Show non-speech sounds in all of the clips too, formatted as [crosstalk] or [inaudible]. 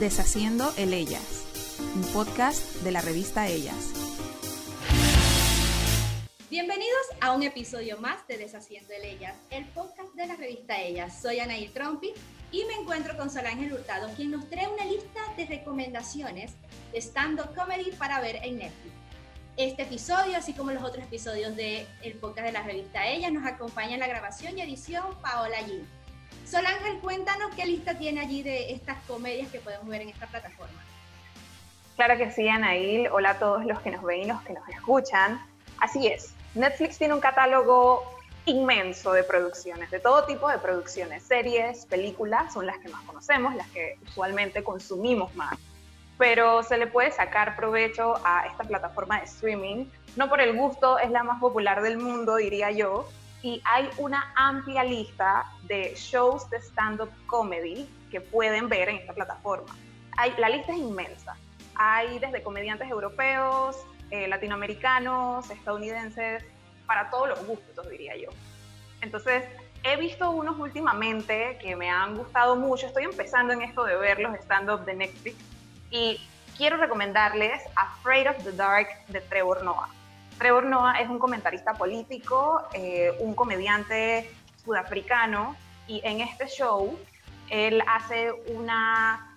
Deshaciendo el Ellas, un podcast de la revista Ellas. Bienvenidos a un episodio más de Deshaciendo el Ellas, el podcast de la revista Ellas. Soy Anaí Trompi y me encuentro con Sol Ángel Hurtado, quien nos trae una lista de recomendaciones de stand-up comedy para ver en Netflix. Este episodio, así como los otros episodios del el podcast de la revista Ellas, nos acompaña en la grabación y edición Paola G. Sol Ángel, cuéntanos qué lista tiene allí de estas comedias que podemos ver en esta plataforma. Claro que sí, Anaíl. Hola a todos los que nos ven y los que nos escuchan. Así es, Netflix tiene un catálogo inmenso de producciones, de todo tipo de producciones, series, películas, son las que más conocemos, las que usualmente consumimos más. Pero se le puede sacar provecho a esta plataforma de streaming, no por el gusto, es la más popular del mundo, diría yo, y hay una amplia lista de shows de stand-up comedy que pueden ver en esta plataforma. La lista es inmensa. Hay desde comediantes europeos, eh, latinoamericanos, estadounidenses, para todos los gustos, diría yo. Entonces, he visto unos últimamente que me han gustado mucho. Estoy empezando en esto de ver los stand-up de Netflix y quiero recomendarles Afraid of the Dark de Trevor Noah. Trevor Noah es un comentarista político, eh, un comediante sudafricano y en este show él hace una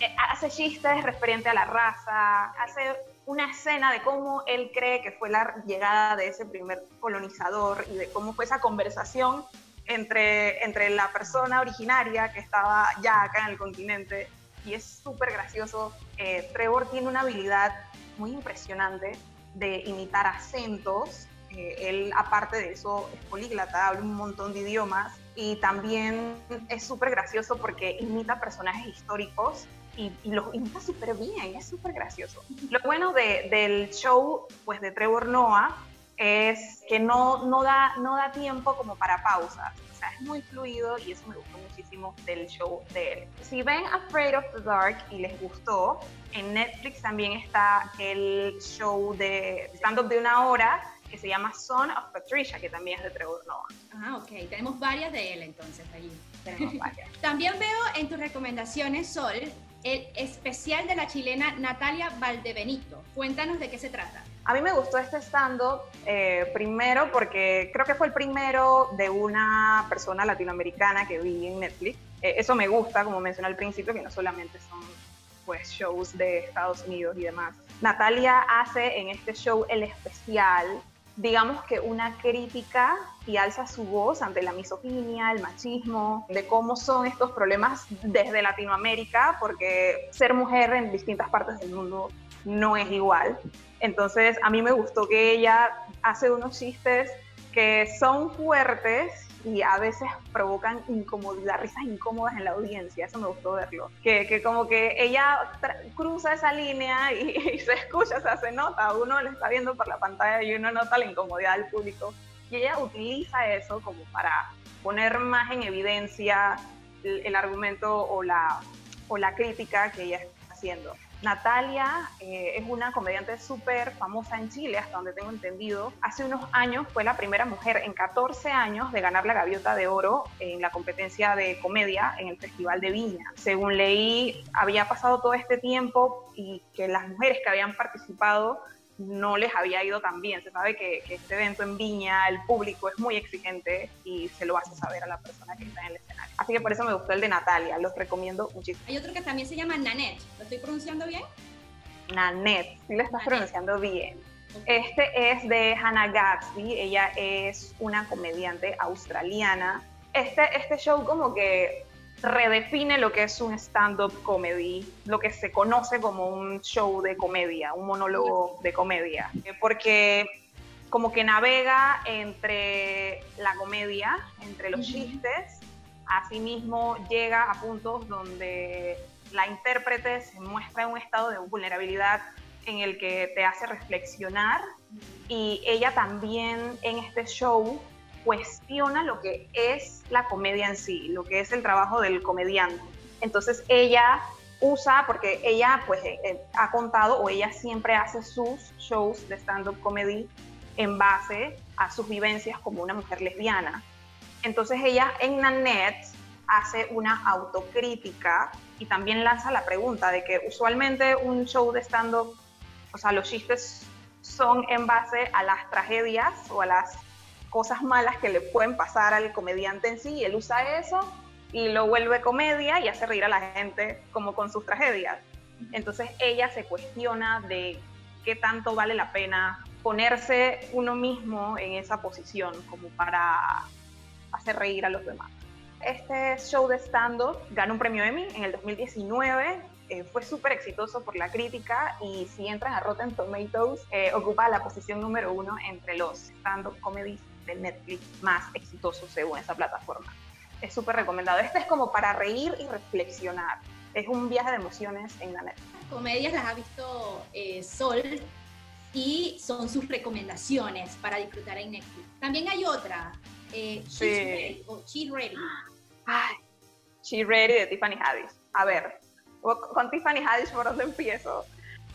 eh, hace chistes referente a la raza, hace una escena de cómo él cree que fue la llegada de ese primer colonizador y de cómo fue esa conversación entre, entre la persona originaria que estaba ya acá en el continente. Y es súper gracioso. Eh, Trevor tiene una habilidad muy impresionante de imitar acentos. Eh, él, aparte de eso, es políglota, habla un montón de idiomas y también es súper gracioso porque imita personajes históricos y, los imita súper bien, es súper gracioso. Lo bueno de, del show pues, de Trevor Noah es que no, no, da, no da tiempo como para pausas. Sea, es muy fluido y eso me gustó muchísimo del show de él. Si ven Afraid of the Dark y les gustó, en Netflix también está el show de stand-up de una hora que se llama Son of Patricia, que también es de Trevor Noah. Ah, ok. Tenemos varias de él entonces allí. Tenemos varias. [laughs] también veo en tus recomendaciones, Sol, el especial de la chilena Natalia Valdebenito. Cuéntanos de qué se trata. A mí me gustó este stand-up eh, primero porque creo que fue el primero de una persona latinoamericana que vi en Netflix. Eh, eso me gusta, como mencioné al principio, que no solamente son pues shows de Estados Unidos y demás. Natalia hace en este show el especial digamos que una crítica y alza su voz ante la misoginia, el machismo, de cómo son estos problemas desde Latinoamérica, porque ser mujer en distintas partes del mundo no es igual. Entonces, a mí me gustó que ella hace unos chistes que son fuertes y a veces provocan incomodidad, risas incómodas en la audiencia, eso me gustó verlo, que, que como que ella cruza esa línea [laughs] y, se escucha, o sea, se nota, uno lo está viendo por la pantalla y uno nota la incomodidad del público, y ella utiliza eso como para poner más en evidencia el, el argumento o la, o la crítica que ella está haciendo. Natalia eh, es una comediante súper famosa en Chile, hasta donde tengo entendido. Hace unos años fue la primera mujer en 14 años de ganar la gaviota de oro en la competencia de comedia en el Festival de Viña. Según leí, había pasado todo este tiempo y que las mujeres que habían participado no les había ido tan bien. Se sabe que, este evento en Viña, el público es muy exigente y se lo hace saber a la persona que está en el escenario. Así que por eso me gustó el de Natalia, los recomiendo muchísimo. Hay otro que también se llama Nanette, ¿lo estoy pronunciando bien? Nanette, sí lo estás pronunciando bien. Este es de Hannah Gatsby, ella es una comediante australiana. Este, este show como que redefine lo que es un stand-up comedy, lo que se conoce como un show de comedia, un monólogo de comedia, eh, porque como que navega entre la comedia, entre los chistes, asimismo llega a puntos donde la intérprete se muestra en un estado de vulnerabilidad en el que te hace reflexionar. Y ella también en este show cuestiona lo que es la comedia en sí, lo que es el trabajo del comediante. Entonces ella usa, porque ella pues eh, eh, ha contado o ella siempre hace sus shows de stand-up comedy en base a sus vivencias como una mujer lesbiana. Entonces ella en Nanette hace una autocrítica y también lanza la pregunta de que usualmente un show de stand-up, o sea, los chistes son en base a las tragedias o a las cosas malas que le pueden pasar al comediante en sí, y él usa eso y lo vuelve comedia y hace reír a la gente como con sus tragedias. Entonces ella se cuestiona de qué tanto vale la pena ponerse uno mismo en esa posición como para hacer reír a los demás. Este show de stand-up ganó un premio Emmy en el 2019. Eh, fue súper exitoso por la crítica y si entran a Rotten Tomatoes, eh, ocupa la posición número uno entre los stand-up comedies de Netflix más exitosos según esa plataforma. Es súper recomendado. Este es como para reír y reflexionar. Es un viaje de emociones en la Netflix. Comedias las ha visto eh, Sol y son sus recomendaciones para disfrutar en Netflix. También hay otra, eh, Ready, o She's Ready. Ay, She's Ready de Tiffany Haddish. A ver, con Tiffany Haddish, ¿por dónde empiezo?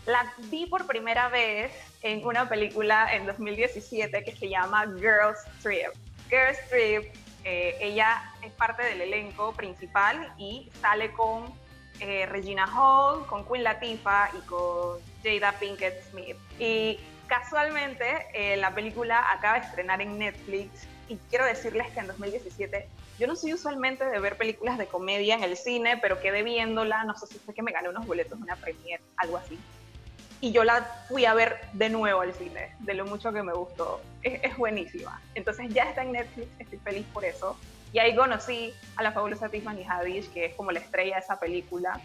La vi por primera vez en una película en 2017 que se llama Girls Trip. Girls Trip, eh, ella es parte del elenco principal y sale con eh, Regina Hall, con Queen Latifah y con Jada Pinkett Smith. Y casualmente eh, la película acaba de estrenar en Netflix y quiero decirles que en 2017 yo no soy usualmente de ver películas de comedia en el cine, pero quedé viéndola, no sé si fue que me gané unos boletos una premiere, algo así. Y yo la fui a ver de nuevo al cine, de lo mucho que me gustó. Es, es buenísima. Entonces ya está en Netflix, estoy feliz por eso. Y ahí conocí a la fabulosa Tiffany Haddish, que es como la estrella de esa película.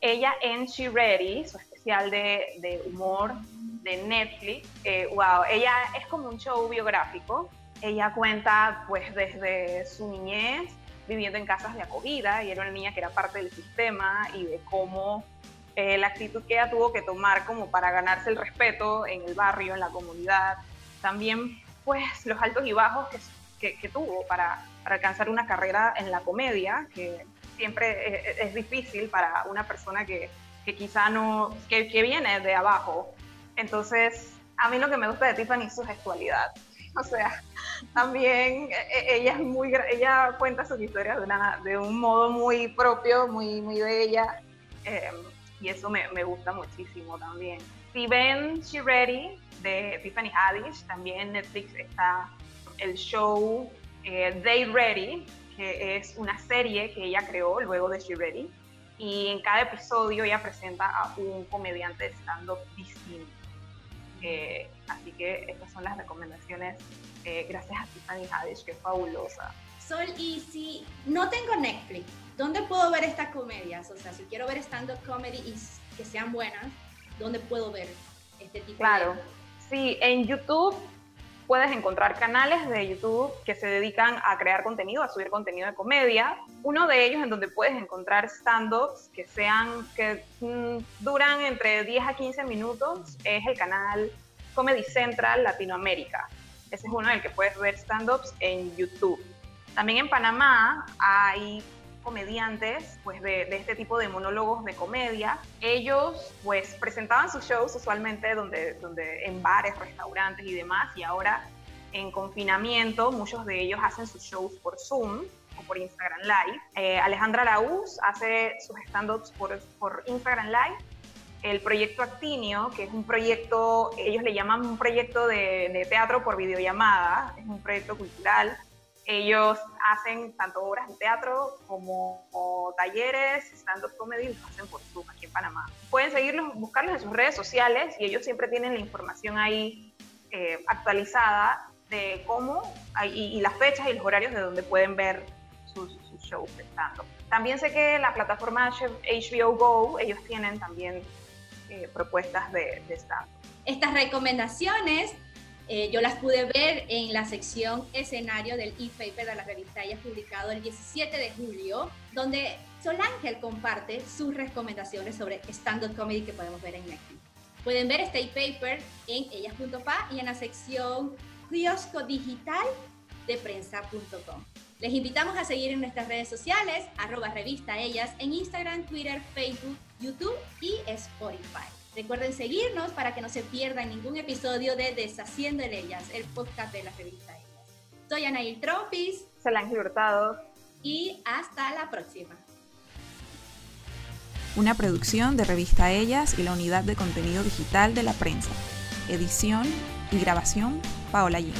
Ella en She Ready, su especial de, de humor de Netflix, eh, wow, ella es como un show biográfico. Ella cuenta pues desde su niñez, viviendo en casas de acogida, y era una niña que era parte del sistema, y de cómo eh, la actitud que ella tuvo que tomar como para ganarse el respeto en el barrio, en la comunidad. También pues los altos y bajos que que, tuvo para, para, alcanzar una carrera en la comedia, que siempre es, difícil para una persona que, que quizá no, que, que, viene de abajo. Entonces, a mí lo que me gusta de Tiffany es su gestualidad. [laughs] O sea, también e, e, ella es muy, ella cuenta sus historias de, una, de un modo muy propio, muy, muy de ella. Em, y eso me, me, gusta muchísimo también. Si ven She Ready de Tiffany Haddish, también en Netflix está el show eh, They Ready, que es una serie que ella creó luego de She Ready. Y en cada episodio ella presenta a un comediante de stand-up distinto. Eh, así que estas son las recomendaciones eh, gracias a Tiffany Haddish, que es fabulosa. Sol, y si no tengo Netflix, ¿dónde puedo ver estas comedias? O sea, si quiero ver stand-up comedy y que sean buenas, ¿dónde puedo ver este tipo claro. de...? Claro, sí, en YouTube puedes encontrar canales de YouTube que se dedican a crear contenido, a subir contenido de comedia. Uno de ellos en donde puedes encontrar stand-ups que sean, que mm, duran entre 10 a 15 minutos, es el canal Comedy Central Latinoamérica. Ese es uno en el que puedes ver stand-ups en YouTube. También en Panamá hay comediantes pues de, este tipo de monólogos de comedia. Ellos pues presentaban sus shows usualmente donde, donde en bares, restaurantes y demás y ahora en confinamiento muchos de ellos hacen sus shows por Zoom o por Instagram Live. Eh, Alejandra Laúz hace sus stand-ups por, por Instagram Live. El proyecto Actinio, que es un proyecto, ellos le llaman un proyecto de, de teatro por videollamada, es un proyecto cultural ellos hacen tanto obras de teatro como talleres, stand-up comedy, los hacen por Zoom aquí en Panamá. Pueden seguirlos, buscarlos en sus redes sociales y ellos siempre tienen la información ahí eh, actualizada de cómo y, las fechas y los horarios de donde pueden ver sus, shows de stand-up. También sé que la plataforma HBO Go, ellos tienen también eh, propuestas de, de stand-up. Estas recomendaciones eh, yo las pude ver en la sección escenario del e-paper de la revista Ella, publicado el 17 de julio, donde Sol Ángel comparte sus recomendaciones sobre stand-up comedy que podemos ver en Netflix. Pueden ver este e-paper en ellas.pa y en la sección kiosco digital de prensa.com. Les invitamos a seguir en nuestras redes sociales, arroba revista ellas, en Instagram, Twitter, Facebook, YouTube y Spotify. Recuerden seguirnos para que no se pierdan ningún episodio de Deshaciendo el Ellas, el podcast de la revista Ellas. Soy Anail Tropis. Solange Hurtado. Y hasta la próxima. Una producción de Revista Ellas y la unidad de contenido digital de la prensa. Edición y grabación, Paola G.